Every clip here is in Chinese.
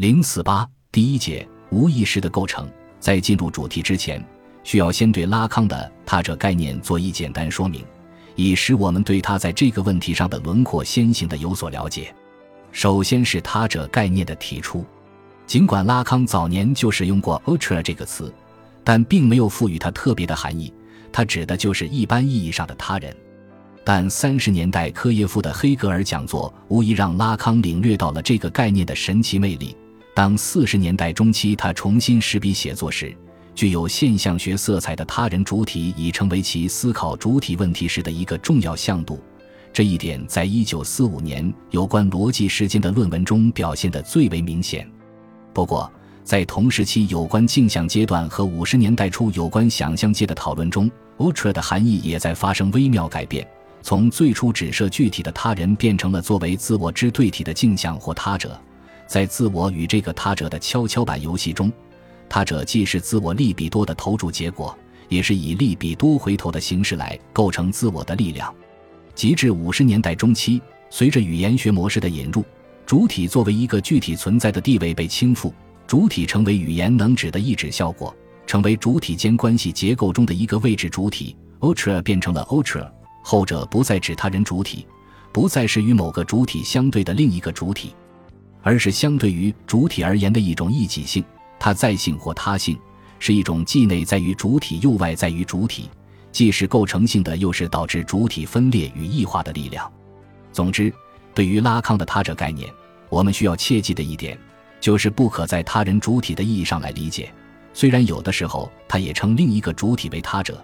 零四八第一节无意识的构成，在进入主题之前，需要先对拉康的他者概念做一简单说明，以使我们对他在这个问题上的轮廓先行的有所了解。首先是他者概念的提出，尽管拉康早年就使用过 “autre” 这个词，但并没有赋予它特别的含义，它指的就是一般意义上的他人。但三十年代科耶夫的黑格尔讲座无疑让拉康领略到了这个概念的神奇魅力。当四十年代中期他重新拾笔写作时，具有现象学色彩的他人主体已成为其思考主体问题时的一个重要向度。这一点在一九四五年有关逻辑时间的论文中表现得最为明显。不过，在同时期有关镜像阶段和五十年代初有关想象界的讨论中，ultra 的含义也在发生微妙改变。从最初指涉具体的他人，变成了作为自我之对体的镜像或他者。在自我与这个他者的跷跷板游戏中，他者既是自我利比多的投注结果，也是以利比多回头的形式来构成自我的力量。及至五十年代中期，随着语言学模式的引入，主体作为一个具体存在的地位被倾覆，主体成为语言能指的意指效果，成为主体间关系结构中的一个位置主体。ultra 变成了 ultra。后者不再指他人主体，不再是与某个主体相对的另一个主体，而是相对于主体而言的一种异己性。它在性或他性，是一种既内在于主体又外在于主体，既是构成性的，又是导致主体分裂与异化的力量。总之，对于拉康的他者概念，我们需要切记的一点，就是不可在他人主体的意义上来理解。虽然有的时候，他也称另一个主体为他者。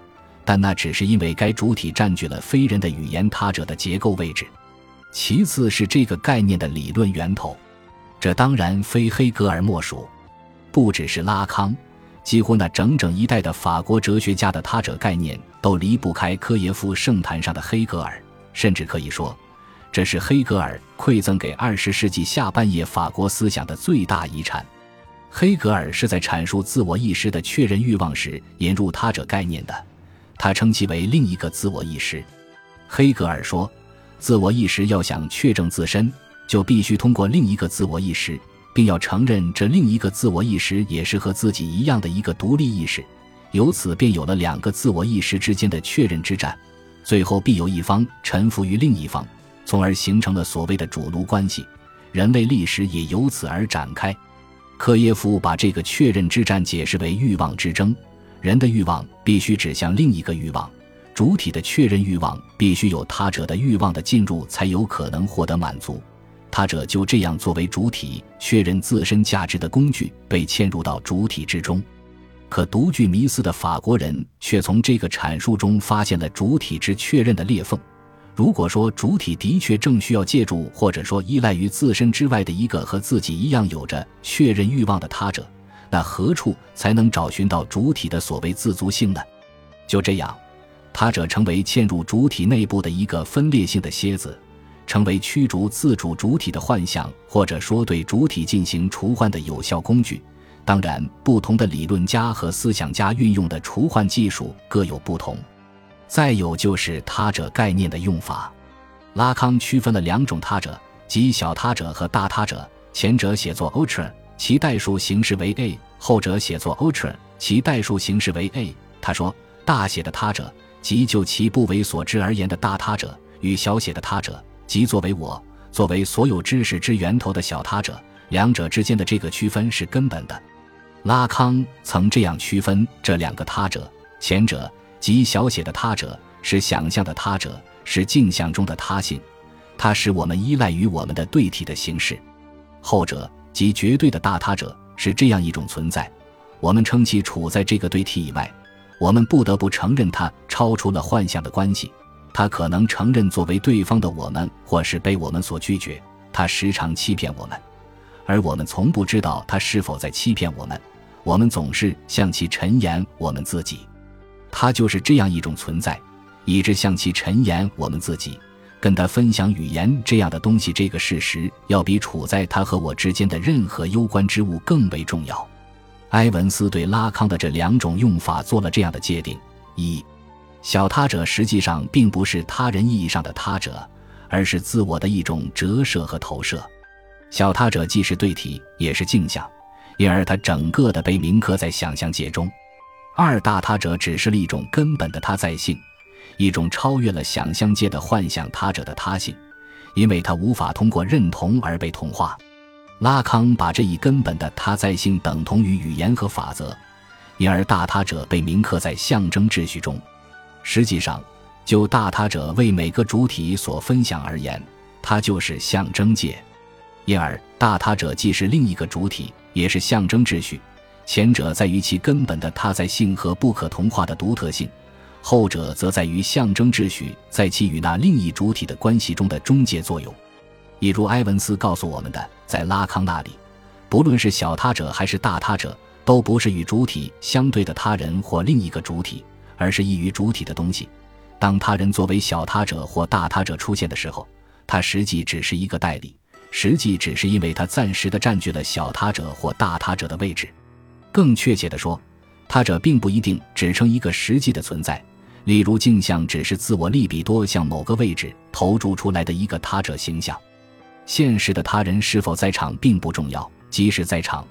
但那只是因为该主体占据了非人的语言他者的结构位置。其次是这个概念的理论源头，这当然非黑格尔莫属。不只是拉康，几乎那整整一代的法国哲学家的他者概念都离不开科耶夫圣坛上的黑格尔。甚至可以说，这是黑格尔馈赠给二十世纪下半叶法国思想的最大遗产。黑格尔是在阐述自我意识的确认欲望时引入他者概念的。他称其为另一个自我意识。黑格尔说，自我意识要想确证自身，就必须通过另一个自我意识，并要承认这另一个自我意识也是和自己一样的一个独立意识。由此便有了两个自我意识之间的确认之战，最后必有一方臣服于另一方，从而形成了所谓的主奴关系。人类历史也由此而展开。科耶夫把这个确认之战解释为欲望之争。人的欲望必须指向另一个欲望，主体的确认欲望必须有他者的欲望的进入才有可能获得满足，他者就这样作为主体确认自身价值的工具被嵌入到主体之中。可独具迷思的法国人却从这个阐述中发现了主体之确认的裂缝。如果说主体的确正需要借助或者说依赖于自身之外的一个和自己一样有着确认欲望的他者。那何处才能找寻到主体的所谓自足性呢？就这样，他者成为嵌入主体内部的一个分裂性的蝎子，成为驱逐自主主体的幻象，或者说对主体进行除幻的有效工具。当然，不同的理论家和思想家运用的除幻技术各有不同。再有就是他者概念的用法，拉康区分了两种他者，即小他者和大他者，前者写作 ultra。其代数形式为 a，后者写作 ultra，其代数形式为 a。他说，大写的他者，即就其不为所知而言的大他者，与小写的他者，即作为我，作为所有知识之源头的小他者，两者之间的这个区分是根本的。拉康曾这样区分这两个他者：前者即小写的他者，是想象的他者，是镜像中的他性，它使我们依赖于我们的对体的形式；后者。即绝对的大他者是这样一种存在，我们称其处在这个对体以外，我们不得不承认它超出了幻象的关系，他可能承认作为对方的我们，或是被我们所拒绝。他时常欺骗我们，而我们从不知道他是否在欺骗我们。我们总是向其陈言我们自己，他就是这样一种存在，以致向其陈言我们自己。跟他分享语言这样的东西，这个事实要比处在他和我之间的任何攸关之物更为重要。埃文斯对拉康的这两种用法做了这样的界定：一，小他者实际上并不是他人意义上的他者，而是自我的一种折射和投射；小他者既是对体，也是镜像，因而它整个的被铭刻在想象界中。二大他者只是了一种根本的他在性，一种超越了想象界的幻想他者的他性，因为他无法通过认同而被同化。拉康把这一根本的他在性等同于语言和法则，因而大他者被铭刻在象征秩序中。实际上，就大他者为每个主体所分享而言，它就是象征界。因而，大他者既是另一个主体，也是象征秩序。前者在于其根本的他在性和不可同化的独特性，后者则在于象征秩序在其与那另一主体的关系中的中介作用。一如埃文斯告诉我们的，在拉康那里，不论是小他者还是大他者，都不是与主体相对的他人或另一个主体，而是异于主体的东西。当他人作为小他者或大他者出现的时候，他实际只是一个代理，实际只是因为他暂时的占据了小他者或大他者的位置。更确切的说，他者并不一定指称一个实际的存在。例如，镜像只是自我利比多向某个位置投注出来的一个他者形象。现实的他人是否在场并不重要，即使在场，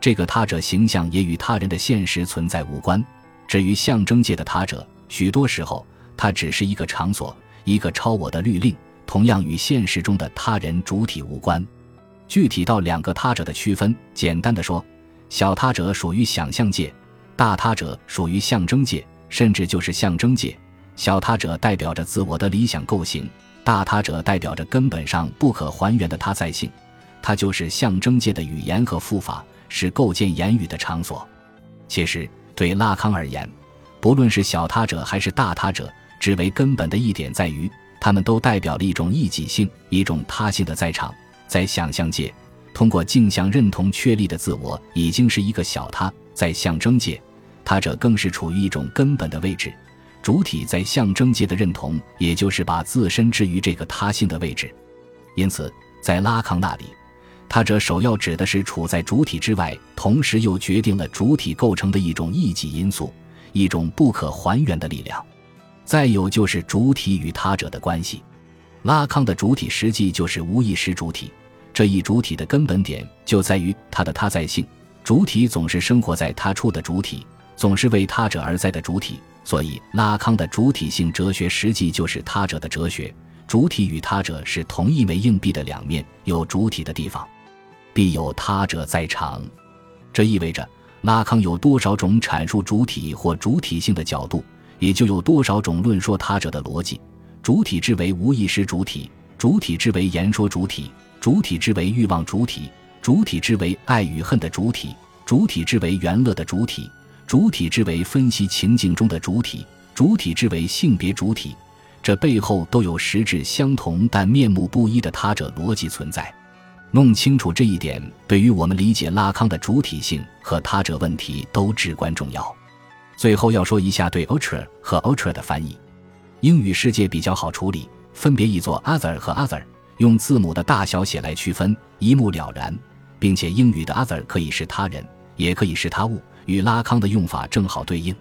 这个他者形象也与他人的现实存在无关。至于象征界的他者，许多时候它只是一个场所，一个超我的律令，同样与现实中的他人主体无关。具体到两个他者的区分，简单的说。小他者属于想象界，大他者属于象征界，甚至就是象征界。小他者代表着自我的理想构型，大他者代表着根本上不可还原的他在性。它就是象征界的语言和复法，是构建言语的场所。其实，对拉康而言，不论是小他者还是大他者，只为根本的一点在于，他们都代表了一种异己性，一种他性的在场，在想象界。通过镜像认同确立的自我已经是一个小他，在象征界，他者更是处于一种根本的位置。主体在象征界的认同，也就是把自身置于这个他性的位置。因此，在拉康那里，他者首要指的是处在主体之外，同时又决定了主体构成的一种异己因素，一种不可还原的力量。再有就是主体与他者的关系。拉康的主体实际就是无意识主体。这一主体的根本点就在于它的他在性，主体总是生活在他处的主体，总是为他者而在的主体。所以，拉康的主体性哲学实际就是他者的哲学。主体与他者是同一枚硬币的两面，有主体的地方，必有他者在场。这意味着，拉康有多少种阐述主体或主体性的角度，也就有多少种论说他者的逻辑。主体之为无意识主体，主体之为言说主体。主体之为欲望主体，主体之为爱与恨的主体，主体之为原乐的主体，主体之为分析情境中的主体，主体之为性别主体，这背后都有实质相同但面目不一的他者逻辑存在。弄清楚这一点，对于我们理解拉康的主体性和他者问题都至关重要。最后要说一下对 ultra 和 ultra 的翻译，英语世界比较好处理，分别译作 other 和 other。用字母的大小写来区分，一目了然，并且英语的 other 可以是他人，也可以是他物，与拉康的用法正好对应。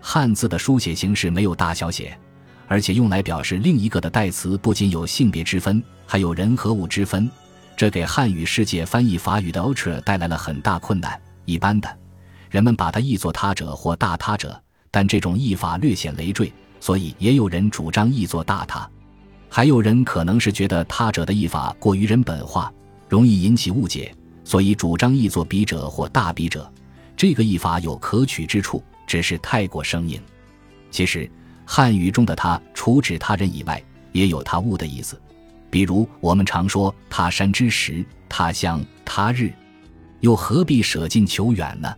汉字的书写形式没有大小写，而且用来表示另一个的代词不仅有性别之分，还有人和物之分，这给汉语世界翻译法语的 ultra 带来了很大困难。一般的，人们把它译作他者或大他者，但这种译法略显累赘，所以也有人主张译作大他。还有人可能是觉得他者的译法过于人本化，容易引起误解，所以主张译作笔者或大笔者。这个译法有可取之处，只是太过生硬。其实汉语中的他，除指他人以外，也有他物的意思。比如我们常说他山之石、他乡、他日，又何必舍近求远呢？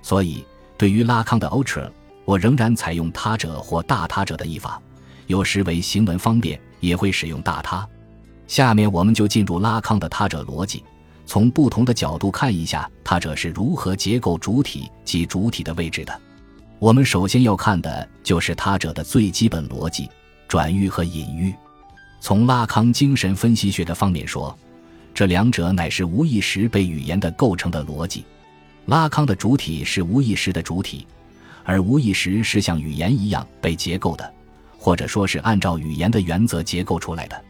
所以对于拉康的 ultra，我仍然采用他者或大他者的译法，有时为行文方便。也会使用大他。下面我们就进入拉康的他者逻辑，从不同的角度看一下他者是如何结构主体及主体的位置的。我们首先要看的就是他者的最基本逻辑：转喻和隐喻。从拉康精神分析学的方面说，这两者乃是无意识被语言的构成的逻辑。拉康的主体是无意识的主体，而无意识是像语言一样被结构的。或者说是按照语言的原则结构出来的，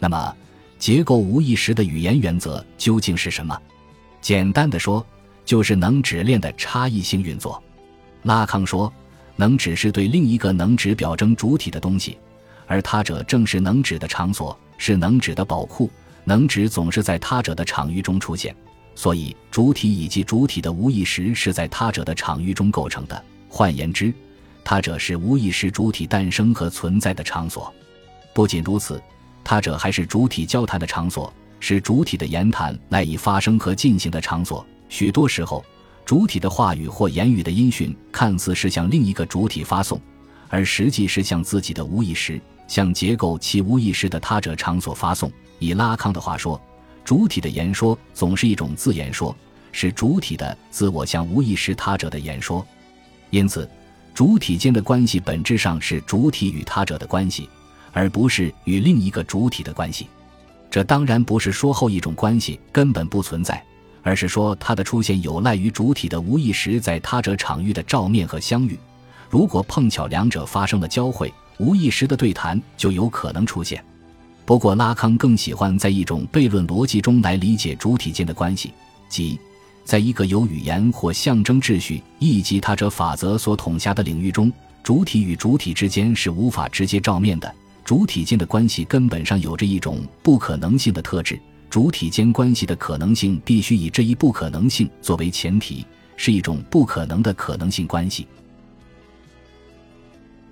那么结构无意识的语言原则究竟是什么？简单的说，就是能指链的差异性运作。拉康说，能指是对另一个能指表征主体的东西，而他者正是能指的场所，是能指的宝库。能指总是在他者的场域中出现，所以主体以及主体的无意识是在他者的场域中构成的。换言之，他者是无意识主体诞生和存在的场所。不仅如此，他者还是主体交谈的场所，是主体的言谈赖以发生和进行的场所。许多时候，主体的话语或言语的音讯看似是向另一个主体发送，而实际是向自己的无意识、向结构其无意识的他者场所发送。以拉康的话说，主体的言说总是一种自言说，是主体的自我向无意识他者的言说。因此，主体间的关系本质上是主体与他者的关系，而不是与另一个主体的关系。这当然不是说后一种关系根本不存在，而是说它的出现有赖于主体的无意识在他者场域的照面和相遇。如果碰巧两者发生了交汇，无意识的对谈就有可能出现。不过，拉康更喜欢在一种悖论逻辑中来理解主体间的关系，即在一个由语言或象征秩序以及他者法则所统辖的领域中，主体与主体之间是无法直接照面的。主体间的关系根本上有着一种不可能性的特质，主体间关系的可能性必须以这一不可能性作为前提，是一种不可能的可能性关系。